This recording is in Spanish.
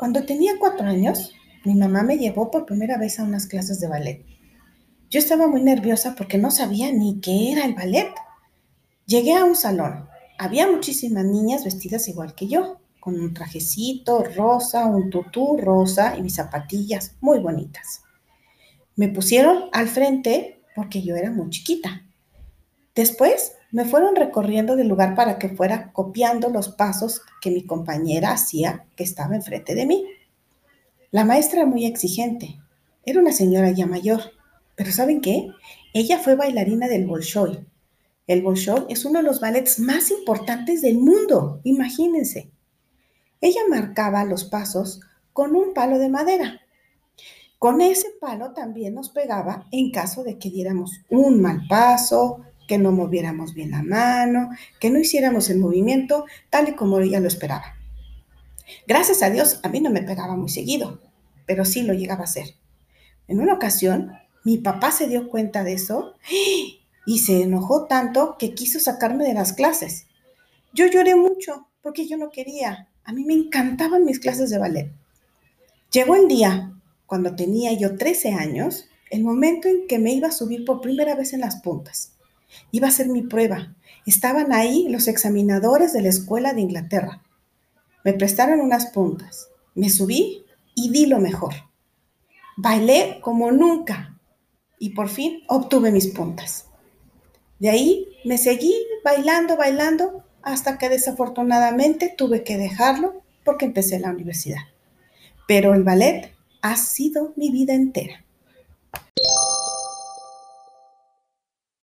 Cuando tenía cuatro años, mi mamá me llevó por primera vez a unas clases de ballet. Yo estaba muy nerviosa porque no sabía ni qué era el ballet. Llegué a un salón. Había muchísimas niñas vestidas igual que yo, con un trajecito rosa, un tutú rosa y mis zapatillas muy bonitas. Me pusieron al frente porque yo era muy chiquita. Después me fueron recorriendo del lugar para que fuera copiando los pasos que mi compañera hacía que estaba enfrente de mí. La maestra muy exigente. Era una señora ya mayor. Pero ¿saben qué? Ella fue bailarina del Bolshoi. El Bolshoi es uno de los ballets más importantes del mundo, imagínense. Ella marcaba los pasos con un palo de madera. Con ese palo también nos pegaba en caso de que diéramos un mal paso, que no moviéramos bien la mano, que no hiciéramos el movimiento tal y como ella lo esperaba. Gracias a Dios, a mí no me pegaba muy seguido, pero sí lo llegaba a hacer. En una ocasión, mi papá se dio cuenta de eso y se enojó tanto que quiso sacarme de las clases. Yo lloré mucho porque yo no quería. A mí me encantaban mis clases de ballet. Llegó el día, cuando tenía yo 13 años, el momento en que me iba a subir por primera vez en las puntas. Iba a ser mi prueba. Estaban ahí los examinadores de la escuela de Inglaterra. Me prestaron unas puntas. Me subí y di lo mejor. Bailé como nunca y por fin obtuve mis puntas. De ahí me seguí bailando, bailando, hasta que desafortunadamente tuve que dejarlo porque empecé la universidad. Pero el ballet ha sido mi vida entera.